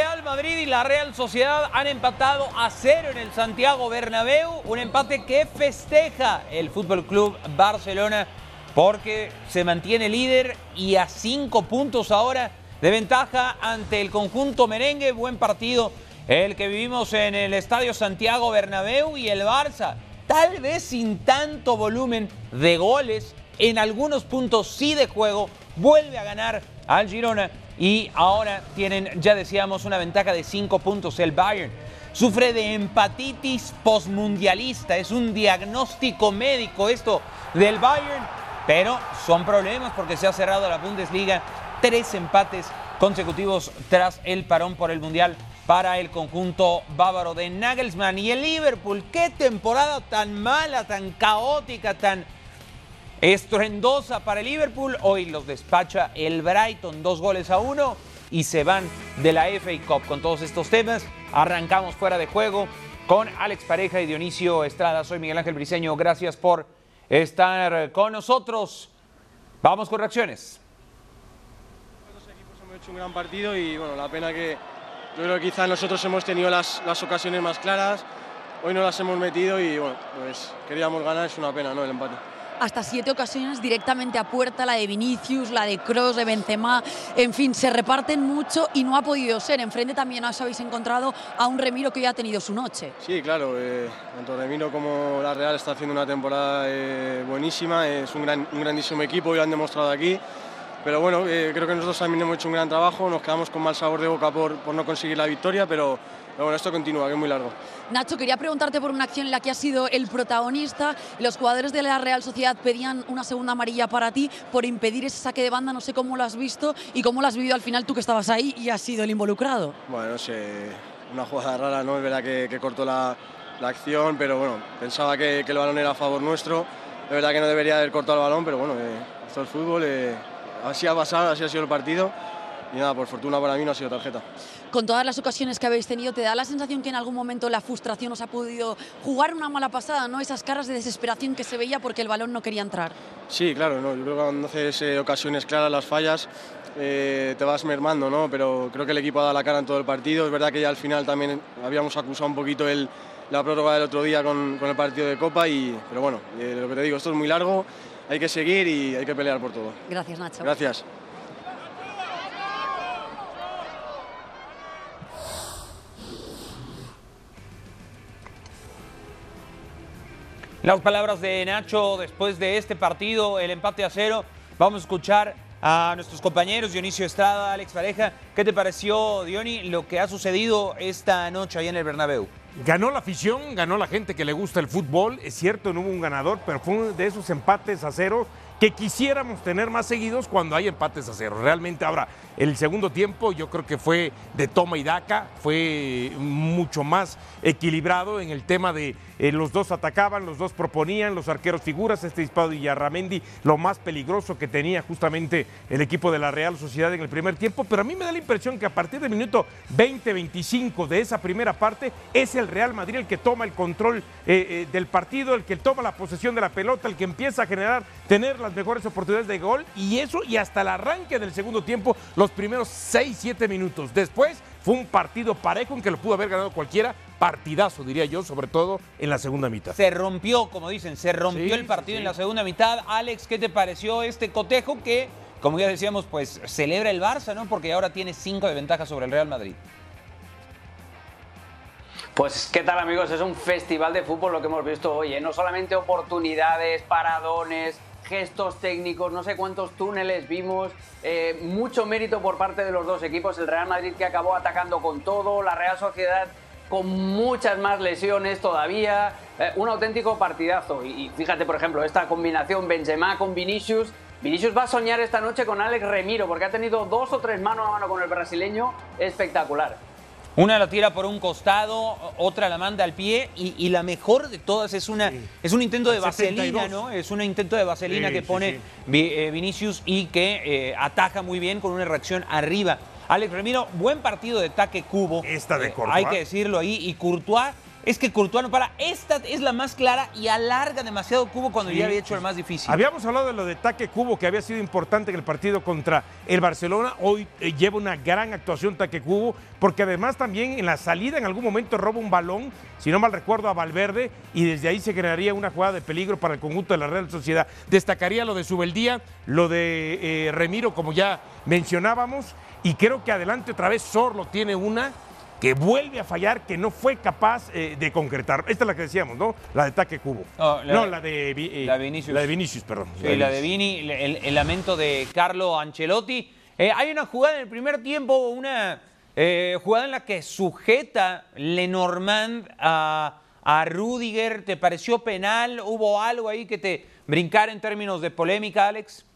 Real Madrid y la Real Sociedad han empatado a cero en el Santiago Bernabéu, un empate que festeja el Fútbol Club Barcelona porque se mantiene líder y a cinco puntos ahora de ventaja ante el conjunto merengue. Buen partido el que vivimos en el Estadio Santiago Bernabéu y el Barça, tal vez sin tanto volumen de goles, en algunos puntos sí de juego, vuelve a ganar al Girona y ahora tienen, ya decíamos, una ventaja de cinco puntos el Bayern. Sufre de empatitis postmundialista, es un diagnóstico médico esto del Bayern, pero son problemas porque se ha cerrado la Bundesliga, tres empates consecutivos tras el parón por el Mundial para el conjunto bávaro de Nagelsmann y el Liverpool. Qué temporada tan mala, tan caótica, tan estruendosa para el Liverpool. Hoy los despacha el Brighton, dos goles a uno y se van de la FA Cup. Con todos estos temas, arrancamos fuera de juego con Alex Pareja y Dionisio Estrada. Soy Miguel Ángel Briseño. Gracias por estar con nosotros. Vamos con reacciones. Los equipos hemos hecho un gran partido y bueno, la pena que yo creo que quizás nosotros hemos tenido las, las ocasiones más claras, hoy no las hemos metido y bueno, pues queríamos ganar, es una pena, ¿no? El empate hasta siete ocasiones directamente a puerta, la de Vinicius, la de Cross, de Benzema, en fin, se reparten mucho y no ha podido ser. Enfrente también os habéis encontrado a un Remiro que ya ha tenido su noche. Sí, claro, eh, tanto Remiro como la Real está haciendo una temporada eh, buenísima, es un, gran, un grandísimo equipo y lo han demostrado aquí. Pero bueno, eh, creo que nosotros también hemos hecho un gran trabajo, nos quedamos con mal sabor de boca por, por no conseguir la victoria, pero pero bueno, esto continúa, que es muy largo. Nacho, quería preguntarte por una acción en la que has sido el protagonista. Los jugadores de la Real Sociedad pedían una segunda amarilla para ti por impedir ese saque de banda. No sé cómo lo has visto y cómo lo has vivido al final tú que estabas ahí y has sido el involucrado. Bueno, no sé, una jugada rara, ¿no? Es verdad que, cortó la, la, acción, pero bueno, pensaba que, que, el balón era a favor nuestro. Es verdad que no debería haber cortado el balón, pero bueno, eh, esto es fútbol. Eh, así ha pasado, así ha sido el partido y nada, por fortuna para mí no ha sido tarjeta. Con todas las ocasiones que habéis tenido, ¿te da la sensación que en algún momento la frustración os ha podido jugar una mala pasada, ¿no? Esas caras de desesperación que se veía porque el balón no quería entrar. Sí, claro, ¿no? yo creo que cuando haces eh, ocasiones claras las fallas, eh, te vas mermando, ¿no? pero creo que el equipo ha dado la cara en todo el partido. Es verdad que ya al final también habíamos acusado un poquito el, la prórroga del otro día con, con el partido de Copa, y, pero bueno, eh, lo que te digo, esto es muy largo, hay que seguir y hay que pelear por todo. Gracias, Nacho. Gracias. Las palabras de Nacho después de este partido, el empate a cero. Vamos a escuchar a nuestros compañeros Dionisio Estrada, Alex Pareja. ¿Qué te pareció, Diony, lo que ha sucedido esta noche ahí en el Bernabéu? Ganó la afición, ganó la gente que le gusta el fútbol. Es cierto, no hubo un ganador, pero fue uno de esos empates a cero que quisiéramos tener más seguidos cuando hay empates a cero. Realmente ahora, el segundo tiempo yo creo que fue de toma y daca, fue mucho más equilibrado en el tema de eh, los dos atacaban, los dos proponían, los arqueros figuras, este disparo de Yarramendi, lo más peligroso que tenía justamente el equipo de la Real Sociedad en el primer tiempo, pero a mí me da la impresión que a partir del minuto 20-25 de esa primera parte es el Real Madrid el que toma el control eh, eh, del partido, el que toma la posesión de la pelota, el que empieza a generar, tener las mejores oportunidades de gol y eso y hasta el arranque del segundo tiempo, los primeros 6-7 minutos. Después fue un partido parejo en que lo pudo haber ganado cualquiera, partidazo, diría yo, sobre todo en la segunda mitad. Se rompió, como dicen, se rompió el partido en la segunda mitad. Alex, ¿qué te pareció este cotejo que, como ya decíamos, pues celebra el Barça, ¿no? Porque ahora tiene cinco de ventaja sobre el Real Madrid. Pues qué tal amigos, es un festival de fútbol lo que hemos visto hoy, ¿eh? no solamente oportunidades, paradones, gestos técnicos, no sé cuántos túneles vimos, eh, mucho mérito por parte de los dos equipos, el Real Madrid que acabó atacando con todo, la Real Sociedad con muchas más lesiones todavía. Eh, un auténtico partidazo. Y, fíjate, por ejemplo, esta combinación Benzema con Vinicius. Vinicius va a soñar esta noche con Alex Remiro, porque ha tenido dos o tres mano a mano con el brasileño espectacular. Una la tira por un costado, otra la manda al pie y, la mejor de todas es una es un intento de vaselina, ¿no? Es un intento de vaselina que pone eh, Vinicius y que eh, ataja muy bien con una reacción arriba. Alex Remiro, buen partido de ataque cubo. Esta de eh, hay que decirlo ahí. Y Courtois es que Courtois no para. Esta es la más clara y alarga demasiado Cubo cuando ya había hecho el más difícil. Habíamos hablado de lo de Taque Cubo, que había sido importante en el partido contra el Barcelona. Hoy eh, lleva una gran actuación Taque Cubo, porque además también en la salida en algún momento roba un balón, si no mal recuerdo, a Valverde, y desde ahí se crearía una jugada de peligro para el conjunto de la Real Sociedad. Destacaría lo de Subeldía, lo de eh, Remiro, como ya mencionábamos, y creo que adelante otra vez Sorlo tiene una que vuelve a fallar, que no fue capaz eh, de concretar. Esta es la que decíamos, ¿no? La de Taque Cubo. No, la- no, la de, eh, la de Vinicius. La de Vinicius, perdón. Sí, la de Vini, el, el lamento de Carlo Ancelotti. Eh, hay una jugada en el primer tiempo, una eh, jugada en la que sujeta Lenormand a, a Rudiger. ¿Te pareció penal? ¿Hubo algo ahí que te brincara en términos de polémica, Alex?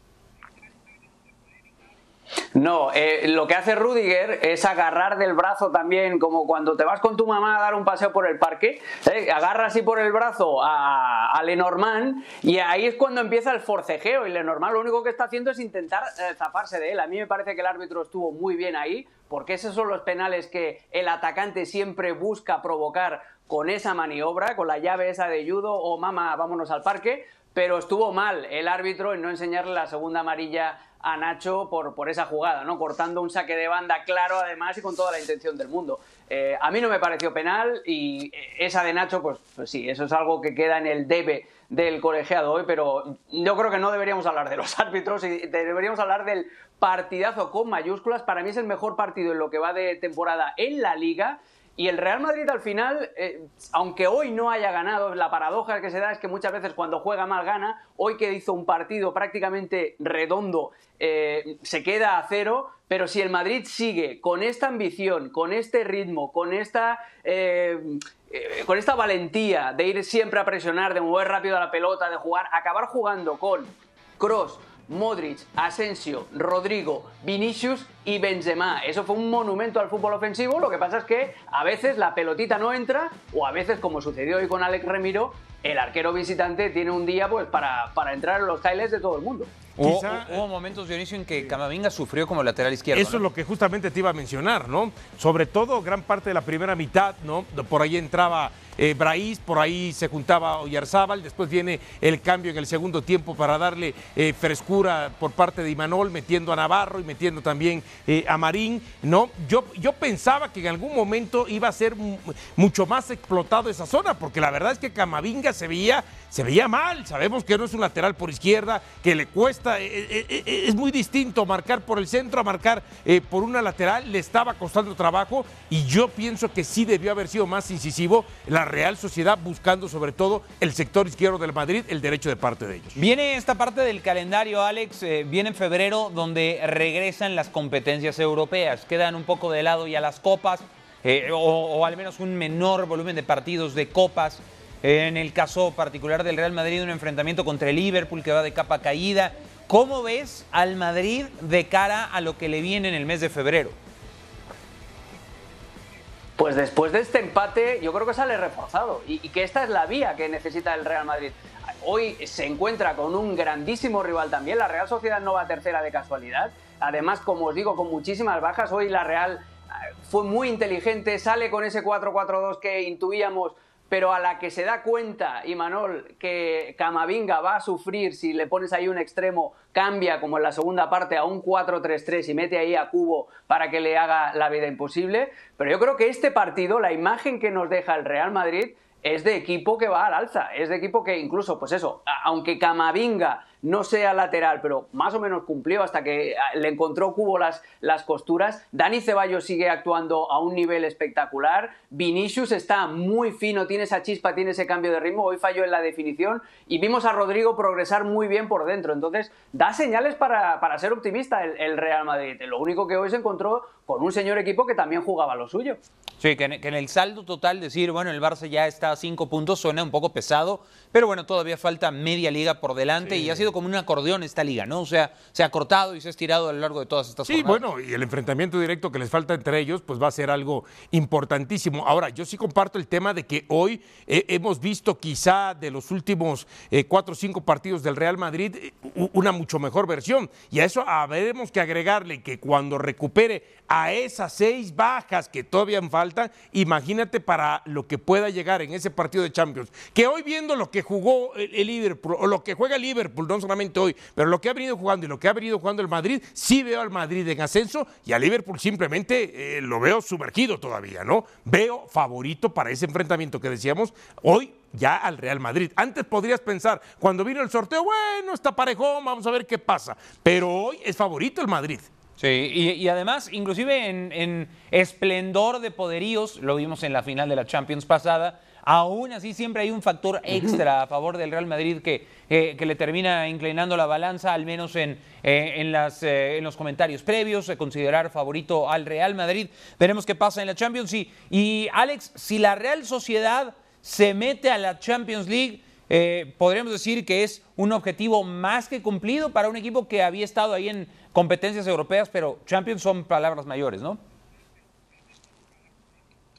No, eh, lo que hace Rudiger es agarrar del brazo también, como cuando te vas con tu mamá a dar un paseo por el parque, ¿eh? agarra así por el brazo a, Lenormand y ahí es cuando empieza el forcejeo y Lenormand lo único que está haciendo es intentar eh, zafarse de él. A mí me parece que el árbitro estuvo muy bien ahí, porque esos son los penales que el atacante siempre busca provocar con esa maniobra, con la llave esa de judo o mamá, vámonos al parque, pero estuvo mal el árbitro en no enseñarle la segunda amarilla a Nacho por, por esa jugada, ¿no? Cortando un saque de banda claro además y con toda la intención del mundo. Eh, a mí no me pareció penal y esa de Nacho, pues, pues sí, eso es algo que queda en el debe del colegiado hoy, pero yo creo que no deberíamos hablar de los árbitros y deberíamos hablar del partidazo con mayúsculas. Para mí es el mejor partido en lo que va de temporada en la liga. Y el Real Madrid al final, eh, aunque hoy no haya ganado, la paradoja que se da es que muchas veces cuando juega mal gana, hoy que hizo un partido prácticamente redondo, eh, se queda a cero, pero si el Madrid sigue con esta ambición, con este ritmo, con esta, eh, con esta valentía de ir siempre a presionar, de mover rápido la pelota, de jugar, acabar jugando con Cross, Modric, Asensio, Rodrigo, Vinicius y Benzema. Eso fue un monumento al fútbol ofensivo. Lo que pasa es que a veces la pelotita no entra o a veces, como sucedió hoy con Alex Remiro, el arquero visitante tiene un día pues para, para entrar en los highlights de todo el mundo. Hubo, Quizá- hubo momentos, Dionisio, en que Camavinga sufrió como lateral izquierdo. Eso ¿no? es lo que justamente te iba a mencionar, ¿no? Sobre todo gran parte de la primera mitad, ¿no? Por ahí entraba eh, Braís, por ahí se juntaba Oyarzábal, después viene el cambio en el segundo tiempo para darle eh, frescura por parte de Imanol, metiendo a Navarro y metiendo también eh, a Marín, ¿no? Yo, yo pensaba que en algún momento iba a ser mu- mucho más explotado esa zona, porque la verdad es que Camavinga se veía, se veía mal, sabemos que no es un lateral por izquierda, que le cuesta, eh, es muy distinto marcar por el centro a marcar por una lateral, le estaba costando trabajo y yo pienso que sí debió haber sido más incisivo. La Real Sociedad buscando sobre todo el sector izquierdo del Madrid, el derecho de parte de ellos. Viene esta parte del calendario, Alex, eh, viene en febrero donde regresan las competencias europeas, quedan un poco de lado ya las copas, eh, o, al menos un menor volumen de partidos de copas. En el caso particular del Real Madrid, un enfrentamiento contra el Liverpool que va de capa caída. ¿Cómo ves al Madrid de cara a lo que le viene en el mes de febrero? Pues después de este empate, yo creo que sale reforzado y, que esta es la vía que necesita el Real Madrid. Hoy se encuentra con un grandísimo rival también. La Real Sociedad no va tercera de casualidad. Además, como os digo, con muchísimas bajas. Hoy la Real eh, fue muy inteligente, sale con ese 4-4-2 que intuíamos, pero a la que se da cuenta Imanol que Camavinga va a sufrir si le pones ahí un extremo, cambia como en la segunda parte a un 4-3-3 y mete ahí a Cubo para que le haga la vida imposible. Pero yo creo que este partido, la imagen que nos deja el Real Madrid, es de equipo que va al alza, es de equipo que incluso, pues eso, aunque Camavinga no sea lateral, pero más o menos cumplió hasta que ah, le encontró Cubo las, las costuras, Dani Ceballos sigue actuando a un nivel espectacular, Vinicius está muy fino, tiene esa chispa, tiene ese cambio de ritmo, hoy falló en la definición y vimos a Rodrigo progresar muy bien por dentro, entonces da señales para, para ser optimista el, el Real Madrid, lo único que hoy se encontró con un señor equipo que también jugaba lo suyo. Sí, que en, que en el saldo total decir, bueno, el Barça ya está a cinco puntos suena un poco pesado, pero bueno, todavía falta media liga por delante y ha sido como un acordeón esta liga, ¿no? O sea, se ha cortado y se ha estirado a lo largo de todas estas Sí, jornadas. bueno, y el enfrentamiento directo que les falta entre ellos, pues va a ser algo importantísimo. Ahora, yo sí comparto el tema de que hoy eh, hemos visto quizá de los últimos eh, cuatro o cinco partidos del Real Madrid eh, una mucho mejor versión. Y a eso habremos que agregarle que cuando recupere a esas seis bajas que todavía faltan, imagínate para lo que pueda llegar en ese partido de Champions. Que hoy viendo lo que jugó el, Liverpool, o lo que juega Liverpool, no solamente hoy, pero lo que ha venido jugando y lo que ha venido jugando el Madrid, sí veo al Madrid en ascenso y a Liverpool simplemente eh, lo veo sumergido todavía, ¿no? Veo favorito para ese enfrentamiento que decíamos hoy ya al Real Madrid. Antes podrías pensar, cuando vino el sorteo, bueno, está parejón, vamos a ver qué pasa. Pero hoy es favorito el Madrid. Sí, y, y además, inclusive en, en esplendor de poderíos, lo vimos en la final de la Champions pasada, aún así siempre hay un factor extra a favor del Real Madrid que, eh, que le termina inclinando la balanza, al menos en, eh, en, las, eh, en los comentarios previos, de considerar favorito al Real Madrid. Veremos qué pasa en la Champions. Y, y Alex, si la Real Sociedad se mete a la Champions League, eh, podríamos decir que es un objetivo más que cumplido para un equipo que había estado ahí en competencias europeas, pero Champions son palabras mayores, ¿no?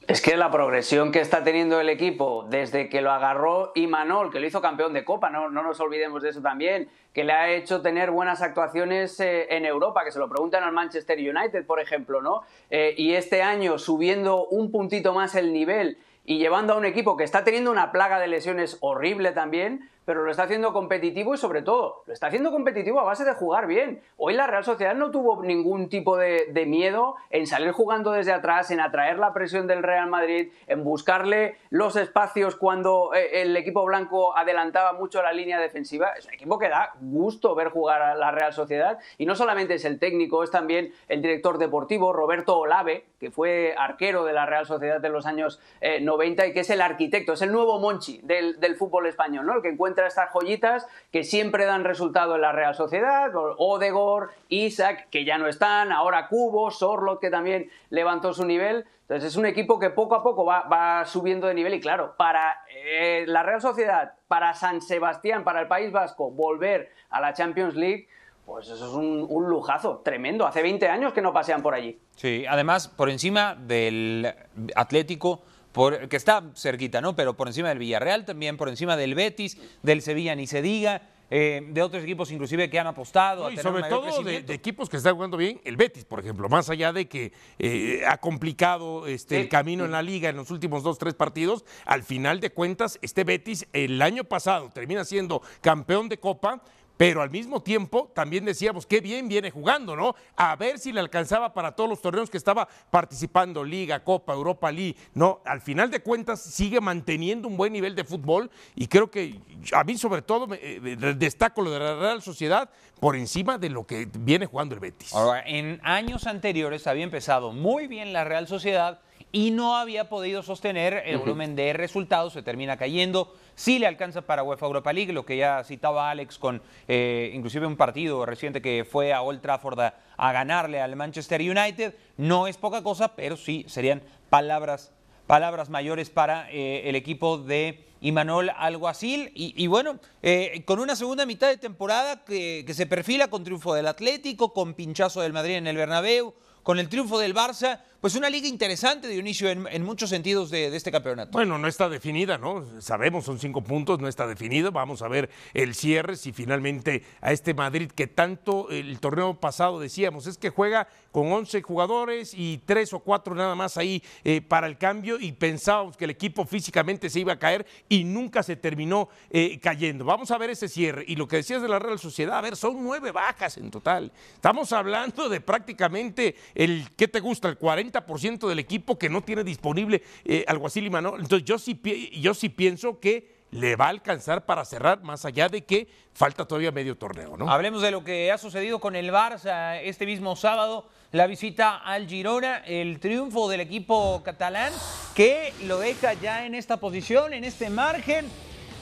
Es que la progresión que está teniendo el equipo desde que lo agarró Imanol, que lo hizo campeón de Copa, no, no nos olvidemos de eso también, que le ha hecho tener buenas actuaciones eh, en Europa, que se lo preguntan al Manchester United, por ejemplo, ¿no? Eh, y este año subiendo un puntito más el nivel y llevando a un equipo que está teniendo una plaga de lesiones horrible también, pero lo está haciendo competitivo y sobre todo, lo está haciendo competitivo a base de jugar bien. Hoy la Real Sociedad no tuvo ningún tipo de, de, miedo en salir jugando desde atrás, en atraer la presión del Real Madrid, en buscarle los espacios cuando eh, el equipo blanco adelantaba mucho la línea defensiva. Es un equipo que da gusto ver jugar a la Real Sociedad y no solamente es el técnico, es también el director deportivo Roberto Olave, que fue arquero de la Real Sociedad en los años eh, 90 y que es el arquitecto, es el nuevo Monchi del, del fútbol español, ¿no? El que encuentra estas joyitas que siempre dan resultado en la Real Sociedad, Odegor, Isaac, que ya no están, ahora Cubo, Sorlot, que también levantó su nivel. Entonces es un equipo que poco a poco va, subiendo de nivel y claro, para eh, la Real Sociedad, para San Sebastián, para el País Vasco, volver a la Champions League, pues eso es un, lujazo tremendo. Hace 20 años que no pasean por allí. Sí, además, por encima del Atlético, por, que está cerquita, ¿no? Pero por encima del Villarreal también, por encima del Betis, del Sevilla, ni se diga. Eh, de otros equipos inclusive que han apostado no, a y tener sobre todo de, de, equipos que están jugando bien el Betis por ejemplo más allá de que eh, ha complicado este sí, el camino sí. en la liga en los últimos dos tres partidos al final de cuentas este Betis el año pasado termina siendo campeón de Copa pero al mismo tiempo también decíamos qué bien viene jugando, ¿no? A ver si le alcanzaba para todos los torneos que estaba participando, Liga, Copa, Europa League, ¿no? Al final de cuentas sigue manteniendo un buen nivel de fútbol y creo que a mí sobre todo me, eh, destaco lo de la Real Sociedad por encima de lo que viene jugando el Betis. Ahora, en años anteriores había empezado muy bien la Real Sociedad y no había podido sostener el uh -huh. volumen de resultados, se termina cayendo. Sí le alcanza para UEFA Europa League, lo que ya citaba Alex con eh, inclusive un partido reciente que fue a Old Trafford a, ganarle al Manchester United. No es poca cosa, pero sí serían palabras, palabras mayores para eh, el equipo de Imanol Alguacil. Y, y bueno, eh, con una segunda mitad de temporada que, que se perfila con triunfo del Atlético, con pinchazo del Madrid en el Bernabéu, con el triunfo del Barça, pues una liga interesante, Dionisio, en, en muchos sentidos de, este campeonato. Bueno, no está definida, ¿no? Sabemos, son cinco puntos, no está definido. Vamos a ver el cierre, si finalmente a este Madrid que tanto el torneo pasado decíamos, es que juega con 11 jugadores y tres o cuatro nada más ahí eh, para el cambio y pensábamos que el equipo físicamente se iba a caer y nunca se terminó eh, cayendo. Vamos a ver ese cierre. Y lo que decías de la Real Sociedad, a ver, son nueve bajas en total. Estamos hablando de prácticamente el, ¿qué te gusta? El 40 ciento del equipo que no tiene disponible eh, Alguacil y Manol. Entonces yo sí, yo sí pienso que le va a alcanzar para cerrar, más allá de que falta todavía medio torneo, ¿no? Hablemos de lo que ha sucedido con el Barça este mismo sábado, la visita al Girona, el triunfo del equipo catalán, que lo deja ya en esta posición, en este margen.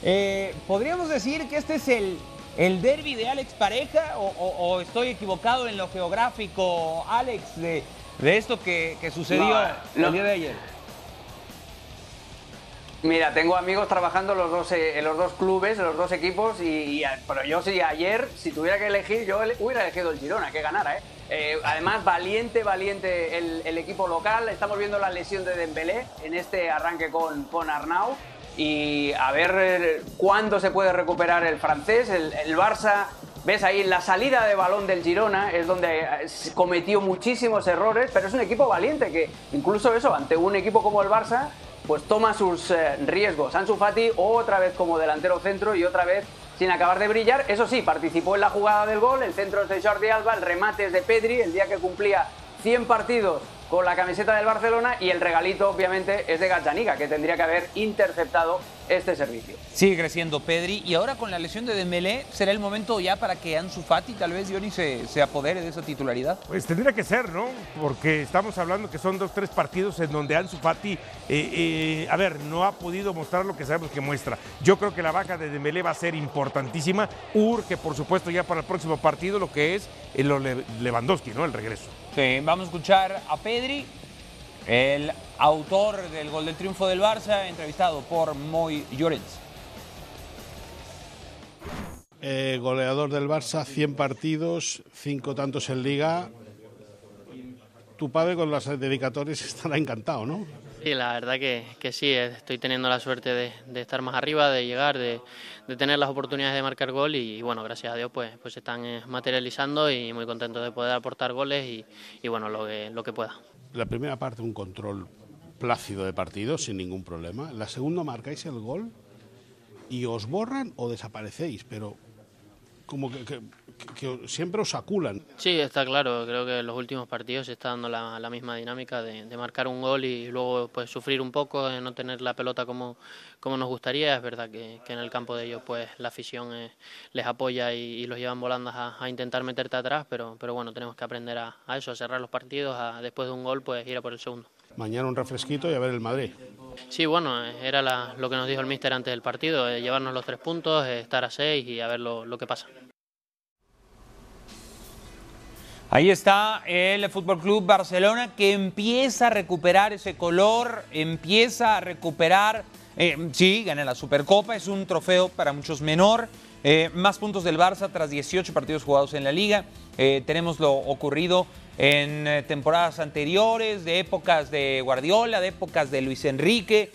Eh, Podríamos decir que este es el, el derby de Alex Pareja, o, o estoy equivocado en lo geográfico, Alex, de de esto que, que sucedió no, no. el día de ayer. Mira, tengo amigos trabajando en los dos, eh, en los dos clubes, en los dos equipos, y, pero yo sí, ayer, si tuviera que elegir, yo hubiera elegido el Girona, que ganara, ¿eh? eh además, valiente, valiente el, equipo local. Estamos viendo la lesión de Dembélé en este arranque con, con Arnau. Y a ver cuándo se puede recuperar el francés. El, el Barça Ves ahí la salida de balón del Girona es donde cometió muchísimos errores, pero es un equipo valiente que incluso eso, ante un equipo como el Barça, pues toma sus eh, riesgos. Ansu Fati otra vez como delantero centro y otra vez sin acabar de brillar. Eso sí, participó en la jugada del gol, el centro es de Jordi Alba, el remate es de Pedri, el día que cumplía 100 partidos con la camiseta del Barcelona y el regalito obviamente es de Gazzaniga, que tendría que haber interceptado este servicio. Sigue creciendo Pedri y ahora con la lesión de Dembélé será el momento ya para que Ansu Fati tal vez Diony se, se apodere de esa titularidad. Pues tendría que ser, ¿no? Porque estamos hablando que son dos, tres partidos en donde Ansu Fati, eh, eh, a ver, no ha podido mostrar lo que sabemos que muestra. Yo creo que la baja de Dembélé va a ser importantísima. Urge, por supuesto, ya para el próximo partido lo que es el Lewandowski, ¿no? El regreso. Sí, vamos a escuchar a Pedri el autor del gol del triunfo del Barça, entrevistado por Moy Llorens. Eh, goleador del Barça, 100 partidos, 5 tantos en liga. Tu padre con las dedicatorias estará encantado, ¿no? Sí, la verdad que, que sí, estoy teniendo la suerte de, de estar más arriba, de llegar, de, de, tener las oportunidades de marcar gol y, bueno, gracias a Dios pues, pues se están eh, materializando y muy contento de poder aportar goles y, y bueno, lo que, lo que pueda la primera parte un control plácido de partido sin ningún problema. La segunda marcáis el gol y os borran o desaparecéis, pero como que, siempre os aculan. Sí, está claro. Creo que en los últimos partidos se está dando la, misma dinámica de, marcar un gol y luego pues sufrir un poco, de no tener la pelota como, como nos gustaría. Es verdad que, en el campo de ellos pues la afición eh, les apoya y, los llevan volando a, intentar meterte atrás, pero, pero bueno, tenemos que aprender a, eso, a cerrar los partidos, a después de un gol pues ir a por el segundo. Mañana un refresquito y a ver el Madrid. Sí, bueno, era lo que nos dijo el míster antes del partido, eh, llevarnos los tres puntos, eh, estar a seis y a ver lo, que pasa. Ahí está el Fútbol Club Barcelona que empieza a recuperar ese color, empieza a recuperar. Eh, sí, gana la Supercopa, es un trofeo para muchos menor. Más puntos del Barça tras 18 partidos jugados en la liga. tenemos lo ocurrido en eh, temporadas anteriores, de épocas de Guardiola, de épocas de Luis Enrique.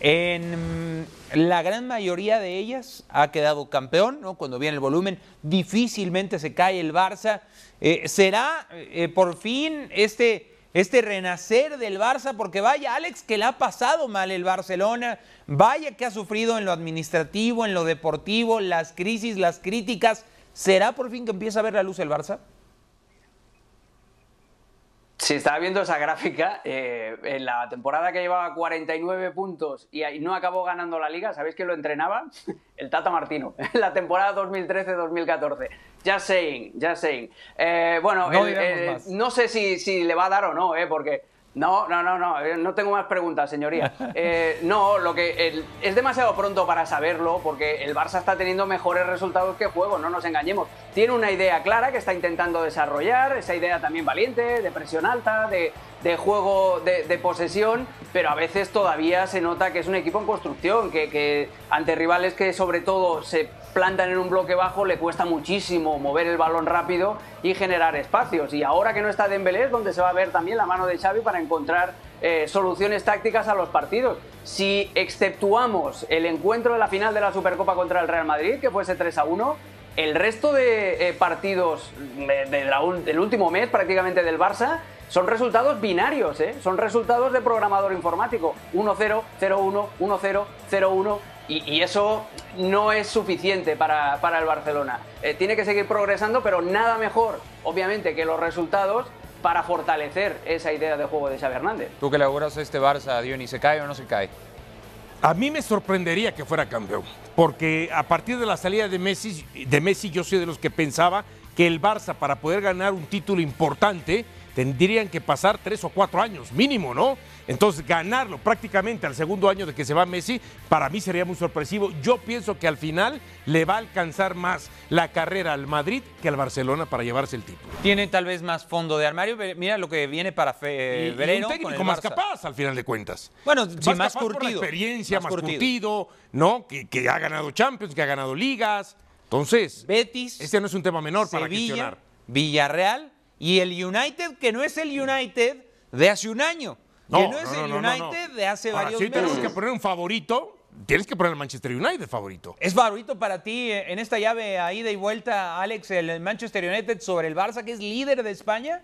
En mm, la gran mayoría de ellas ha quedado campeón, ¿no? cuando viene el volumen, difícilmente se cae el Barça. Eh, ¿Será eh, por fin este, este renacer del Barça? Porque vaya, Alex, que le ha pasado mal el Barcelona, vaya que ha sufrido en lo administrativo, en lo deportivo, las crisis, las críticas. ¿Será por fin que empieza a ver la luz el Barça? Si estaba viendo esa gráfica, eh, en la temporada que llevaba 49 puntos y no acabó ganando la liga, ¿sabéis quién lo entrenaba? El Tata Martino, en la temporada 2013-2014. Just saying, just saying. Eh, bueno, no, sé si, si, le va a dar o no, eh, porque no, no, no, no, eh, no tengo más preguntas, señoría. Eh, no, lo que es demasiado pronto para saberlo, porque el Barça está teniendo mejores resultados que juego, no nos engañemos. Tiene una idea clara que está intentando desarrollar, esa idea también valiente, de presión alta, de, juego de, posesión, pero a veces todavía se nota que es un equipo en construcción, que, ante rivales que sobre todo se plantan en un bloque bajo, le cuesta muchísimo mover el balón rápido y generar espacios. Y ahora que no está Dembélé es donde se va a ver también la mano de Xavi para encontrar eh, soluciones tácticas a los partidos. Si exceptuamos el encuentro de la final de la Supercopa contra el Real Madrid, que fuese 3 a 1, el resto de eh, partidos del último mes prácticamente del Barça son resultados binarios, ¿eh? son resultados de programador informático. 1-0, 0-1, 1-0, 0-1. Y, eso no es suficiente para, el Barcelona. Eh, tiene que seguir progresando, pero nada mejor, obviamente, que los resultados para fortalecer esa idea de juego de Xavi Hernández. ¿Tú que le auguras a este Barça, Diony, se cae o no se cae? A mí me sorprendería que fuera campeón, porque a partir de la salida de Messi, de Messi yo soy de los que pensaba que el Barça para poder ganar un título importante tendrían que pasar tres o cuatro años, mínimo, ¿no? Entonces, ganarlo prácticamente al segundo año de que se va Messi, para mí sería muy sorpresivo. Yo pienso que al final le va a alcanzar más la carrera al Madrid que al Barcelona para llevarse el título. Tiene tal vez más fondo de armario. Mira lo que viene para fe, y, Vereno. un técnico más capaz, al final de cuentas. Bueno, sí, más, más curtido. Por la experiencia, más, curtido, ¿no? Que, que, ha ganado Champions, que ha ganado ligas. Entonces, Betis. Este no es un tema menor Sevilla, para gestionar. Villarreal y el United, que no es el United de hace un año. No, que no es no, el no, United de hace Ahora, varios si meses. tenemos que poner un favorito, tienes que poner el Manchester United favorito. ¿Es favorito para ti en esta llave a ida y vuelta, Alex, el Manchester United sobre el Barça, que es líder de España?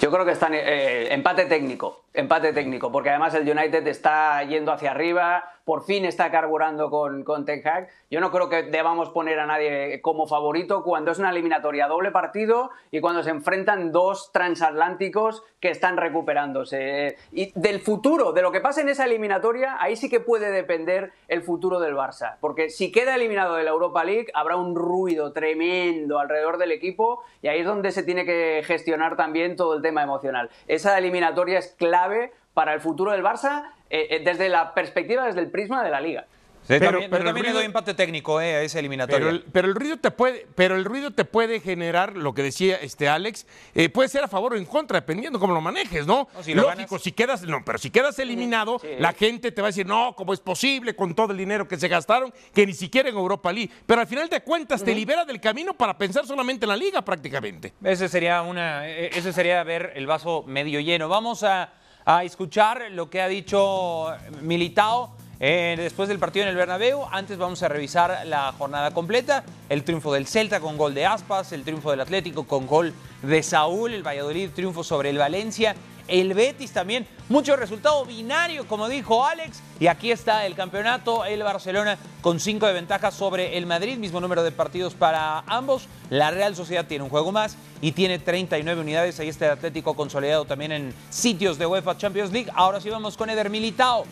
Yo creo que está eh, empate técnico, empate técnico, porque además el United está yendo hacia arriba, por fin está carburando con, con Ten Hag. Yo no creo que debamos poner a nadie como favorito cuando es una eliminatoria doble partido y cuando se enfrentan dos transatlánticos que están recuperándose. Y del futuro, de lo que pase en esa eliminatoria, ahí sí que puede depender el futuro del Barça, porque si queda eliminado de la Europa League habrá un ruido tremendo alrededor del equipo y ahí es donde se tiene que gestionar también todo el tema emocional. Esa eliminatoria es clave para el futuro del Barça eh, desde la perspectiva, desde el prisma de la liga. Sí, pero, también, pero también ruido, le doy empate técnico eh, a esa eliminatoria. Pero el, pero el, ruido te puede, pero el ruido te puede generar lo que decía este Alex, eh, puede ser a favor o en contra, dependiendo cómo lo manejes, ¿no? no si Lógico, ganas... si quedas, no, pero si quedas eliminado, sí. la gente te va a decir, no, ¿cómo es posible con todo el dinero que se gastaron, que ni siquiera en Europa League? Pero al final de cuentas uh -huh. te libera del camino para pensar solamente en la liga prácticamente. Ese sería una, ese sería ver el vaso medio lleno. Vamos a, a escuchar lo que ha dicho Militao. Eh, después del partido en el Bernabéu, antes vamos a revisar la jornada completa, el triunfo del Celta con gol de Aspas, el triunfo del Atlético con gol de Saúl, el Valladolid triunfo sobre el Valencia, el Betis también, mucho resultado binario como dijo Alex, y aquí está el campeonato, el Barcelona con 5 de ventaja sobre el Madrid, mismo número de partidos para ambos, la Real Sociedad tiene un juego más y tiene 39 unidades, ahí está el Atlético consolidado también en sitios de UEFA Champions League, ahora sí vamos con Eder Militao.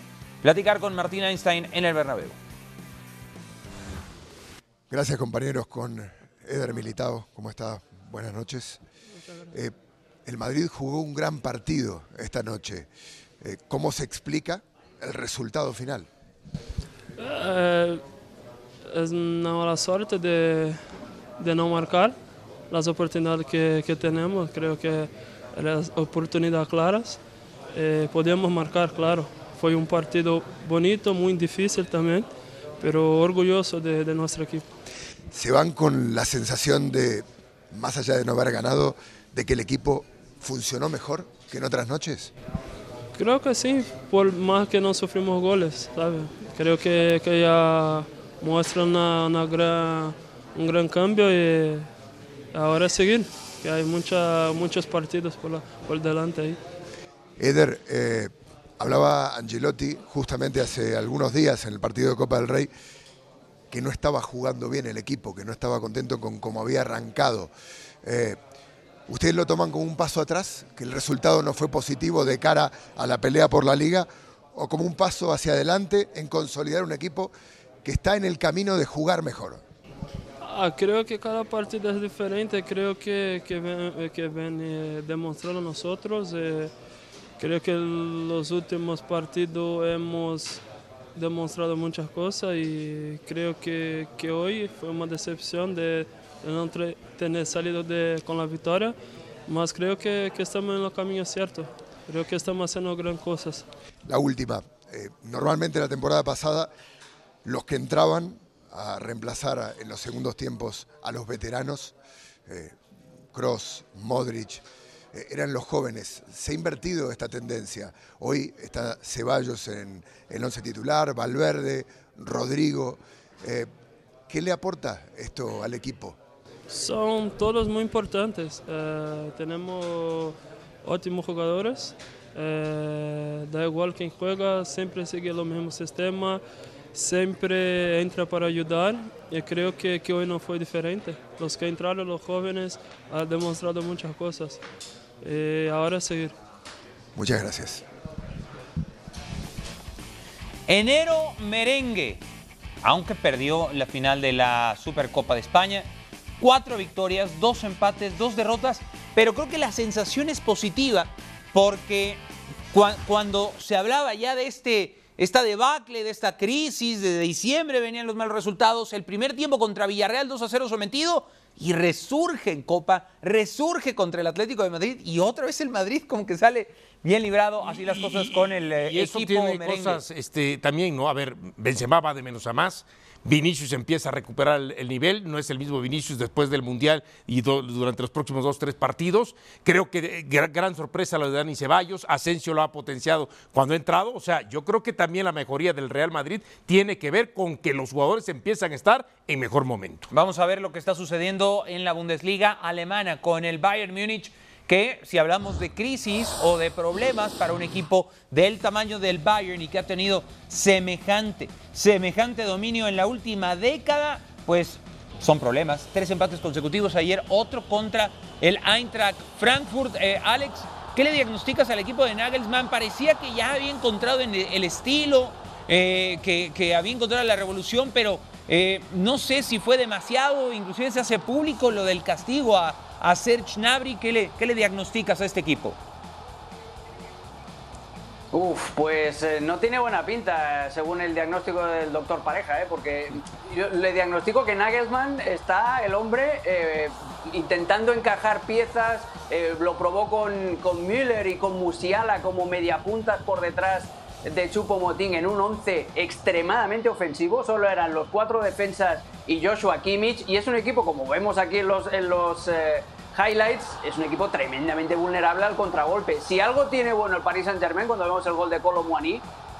Platicar con Martín Einstein en el Bernabéu. Gracias compañeros con Eder Militao, ¿cómo está? Buenas noches. Eh, el Madrid jugó un gran partido esta noche. Eh, ¿Cómo se explica el resultado final? Eh, es una mala suerte de, de, no marcar las oportunidades que, que tenemos. Creo que las oportunidades claras podemos marcar, claro. Foi um partido bonito, muito difícil também, pero orgulloso de, de, nuestro equipo. ¿Se van con la sensación de, más allá de no haber ganado, de que el equipo funcionó mejor que en otras noches? Creo que sí, por más que no sufrimos goles, ¿sabe? Creo que, que ya muestra una, una gran, un gran cambio y ahora es seguir, que hay mucha, muchos partidos por, la, por delante ahí. Eder, eh, Hablaba Angelotti justamente hace algunos días en el partido de Copa del Rey que no estaba jugando bien el equipo, que no estaba contento con cómo había arrancado. Eh, ¿Ustedes lo toman como un paso atrás, que el resultado no fue positivo de cara a la pelea por la liga, o como un paso hacia adelante en consolidar un equipo que está en el camino de jugar mejor? Ah, creo que cada partido es diferente, creo que, que ven, que ven eh, demostrando nosotros. Eh, Creo que los últimos partidos hemos demostrado muchas cosas y creo que, que hoy fue una decepción de, de no tener salido de, con la victoria, mas creo que, que, estamos en el camino cierto. Creo que estamos haciendo gran cosas. La última, eh, normalmente la temporada pasada los que entraban a reemplazar a, en los segundos tiempos a los veteranos, eh, Cross, Modric, eran los jóvenes. Se ha invertido esta tendencia. Hoy está Ceballos en el once titular, Valverde, Rodrigo. Eh, ¿Qué le aporta esto al equipo? Son todos muy importantes. Eh, tenemos ótimos jugadores. Eh, da igual quien juega, siempre sigue el mismo sistema, siempre entra para ayudar y creo que, que hoy no fue diferente. Los que entraron, los jóvenes, han demostrado muchas cosas. Eh, ahora seguir. Muchas gracias. Enero merengue, aunque perdió la final de la Supercopa de España, cuatro victorias, dos empates, dos derrotas, pero creo que la sensación es positiva porque cuando se hablaba ya de este, esta debacle, de esta crisis, de diciembre venían los malos resultados, el primer tiempo contra Villarreal 2 a 0 sometido y resurge en Copa, resurge contra el Atlético de Madrid y otra vez el Madrid como que sale bien librado, así las cosas con el y eso equipo tiene cosas este, también, ¿no? A ver, Benzema va de menos a más, Vinicius empieza a recuperar el, nivel, no es el mismo Vinicius después del Mundial y durante los próximos dos, tres partidos. Creo que eh, gran, sorpresa la de Dani Ceballos, Asensio lo ha potenciado cuando ha entrado, o sea, yo creo que también la mejoría del Real Madrid tiene que ver con que los jugadores empiezan a estar en mejor momento. Vamos a ver lo que está sucediendo en la Bundesliga alemana con el Bayern Múnich que si hablamos de crisis o de problemas para un equipo del tamaño del Bayern y que ha tenido semejante, semejante dominio en la última década, pues son problemas. Tres empates consecutivos ayer, otro contra el Eintracht Frankfurt. Eh, Alex, ¿qué le diagnosticas al equipo de Nagelsmann? Parecía que ya había encontrado el estilo, eh, que, había encontrado la revolución, pero eh, no sé si fue demasiado, inclusive se hace público lo del castigo a, a Serge Gnabry, ¿qué le, qué le diagnosticas a este equipo? Uf, pues eh, no tiene buena pinta según el diagnóstico del doctor Pareja, ¿eh? porque yo le diagnostico que Nagelsmann está el hombre eh, intentando encajar piezas, eh, lo probó con, con Müller y con Musiala como mediapuntas por detrás de Chupo Motín en un 11 extremadamente ofensivo, solo eran los cuatro defensas y Joshua Kimmich, y es un equipo, como vemos aquí en los, eh, highlights, es un equipo tremendamente vulnerable al contragolpe. Si algo tiene bueno el Paris Saint Germain, cuando vemos el gol de Colo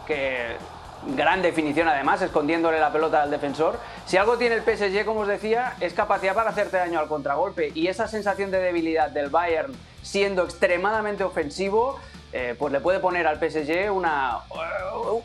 que gran definición además, escondiéndole la pelota al defensor. Si algo tiene el PSG, como os decía, es capacidad para hacerte daño al contragolpe. Y esa sensación de debilidad del Bayern siendo extremadamente ofensivo, eh, pues le puede poner al PSG una,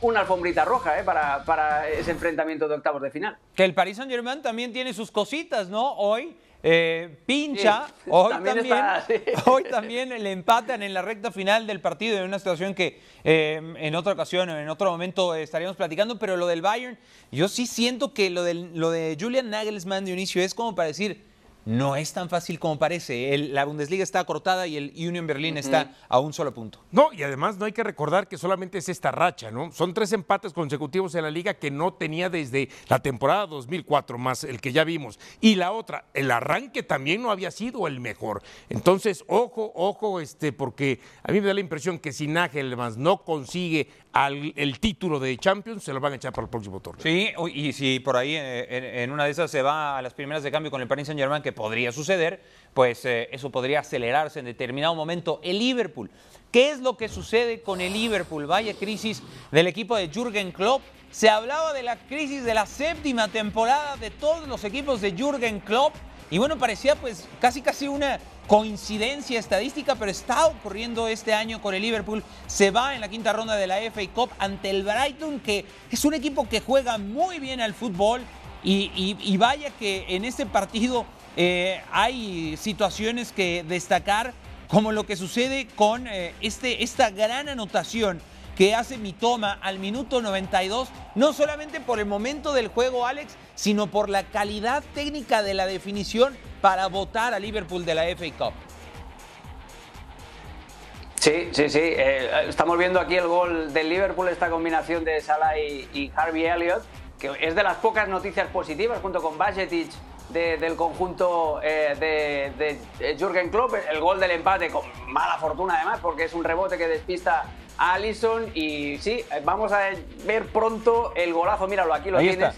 una alfombrita roja eh, para, para, ese enfrentamiento de octavos de final. Que el Paris Saint Germain también tiene sus cositas, ¿no? Hoy eh, pincha, hoy, también, hoy también le empatan en la recta final del partido en una situación que en otra ocasión, en otro momento estaríamos platicando, pero lo del Bayern, yo sí siento que lo, del, lo de Julian Nagelsmann de inicio es como para decir, no es tan fácil como parece. la Bundesliga está cortada y el Union Berlin está a un solo punto. No, y además no hay que recordar que solamente es esta racha, ¿no? Son tres empates consecutivos en la liga que no tenía desde la temporada 2004, más el que ya vimos. Y la otra, el arranque también no había sido el mejor. Entonces, ojo, ojo, este, porque a mí me da la impresión que si más no consigue el título de Champions, se lo van a echar para el próximo torneo. Sí, y si por ahí eh, en, una de esas se va a las primeras de cambio con el Paris Saint Germain, que podría suceder, pues eh, eso podría acelerarse en determinado momento. El Liverpool, ¿qué es lo que sucede con el Liverpool? Vaya crisis del equipo de Jürgen Klopp. Se hablaba de la crisis de la séptima temporada de todos los equipos de Jürgen Klopp y bueno, parecía pues casi casi una coincidencia estadística, pero está ocurriendo este año con el Liverpool. Se va en la quinta ronda de la FA Cup ante el Brighton, que es un equipo que juega muy bien al fútbol. Y, vaya que en este partido eh, hay situaciones que destacar, como lo que sucede con eh, este, esta gran anotación que hace Mitoma al minuto 92, no solamente por el momento del juego, Alex, sino por la calidad técnica de la definición para votar a Liverpool de la FA Cup. Sí, sí, sí. Eh, estamos viendo aquí el gol del Liverpool, esta combinación de Salah y, Harvey Elliott, que es de las pocas noticias positivas junto con Bajetic del conjunto eh, de, de Jürgen Klopp. El gol del empate con mala fortuna además, porque es un rebote que despista a Allison y sí, vamos a ver pronto el golazo. Míralo, aquí lo tienes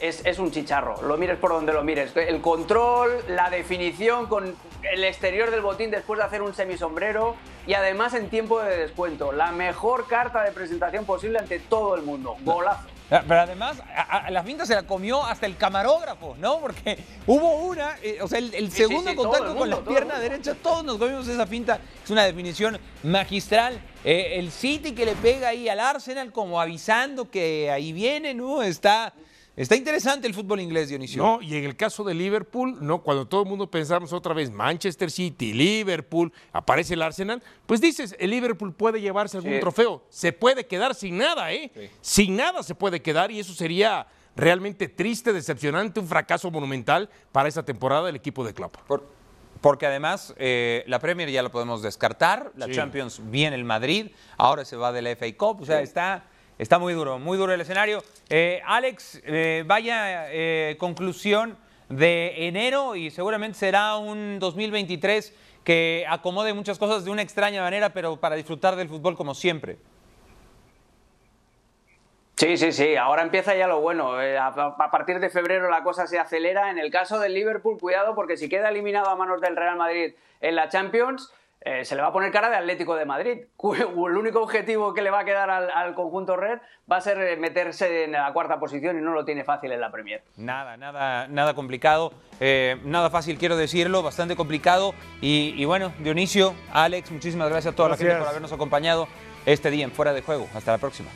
es, un chicharro, lo mires por donde lo mires. El control, la definición con el exterior del botín después de hacer un semisombrero y además en tiempo de descuento. La mejor carta de presentación posible ante todo el mundo. Golazo. Ah, pero además, a, la finta se la comió hasta el camarógrafo, ¿no? Porque hubo una, eh, o sea, el, segundo contacto con la pierna derecha, todos nos comimos esa finta. Es una definición magistral. Eh, el City que le pega ahí al Arsenal como avisando que ahí viene, ¿no? Está Está interesante el fútbol inglés, Dionisio. No, y en el caso de Liverpool, no, cuando todo el mundo pensamos otra vez Manchester City, Liverpool, aparece el Arsenal, pues dices, el Liverpool puede llevarse algún trofeo, se puede quedar sin nada, ¿eh? Sin nada se puede quedar y eso sería realmente triste, decepcionante, un fracaso monumental para esta temporada del equipo de Klopp. Por- porque además eh, la Premier ya la podemos descartar, la Sí. Champions viene el Madrid, ahora se va de la FA Cup, o sea, está, está muy duro, muy duro el escenario. Eh, Alex, eh, vaya eh, conclusión de enero y seguramente será un 2023 que acomode muchas cosas de una extraña manera, pero para disfrutar del fútbol como siempre. Sí, sí, sí, ahora empieza ya lo bueno. A partir de febrero la cosa se acelera. En el caso del Liverpool, cuidado porque si queda eliminado a manos del Real Madrid en la Champions, eh, se le va a poner cara de Atlético de Madrid. El único objetivo que le va a quedar al, al conjunto red va a ser eh, meterse en la cuarta posición y no lo tiene fácil en la Premier. Nada, nada, nada complicado, eh, nada fácil quiero decirlo, bastante complicado. Y, y bueno, Dionisio, Alex, muchísimas gracias a toda la gente Gracias. por habernos acompañado este día en Fuera de Juego. Hasta la próxima.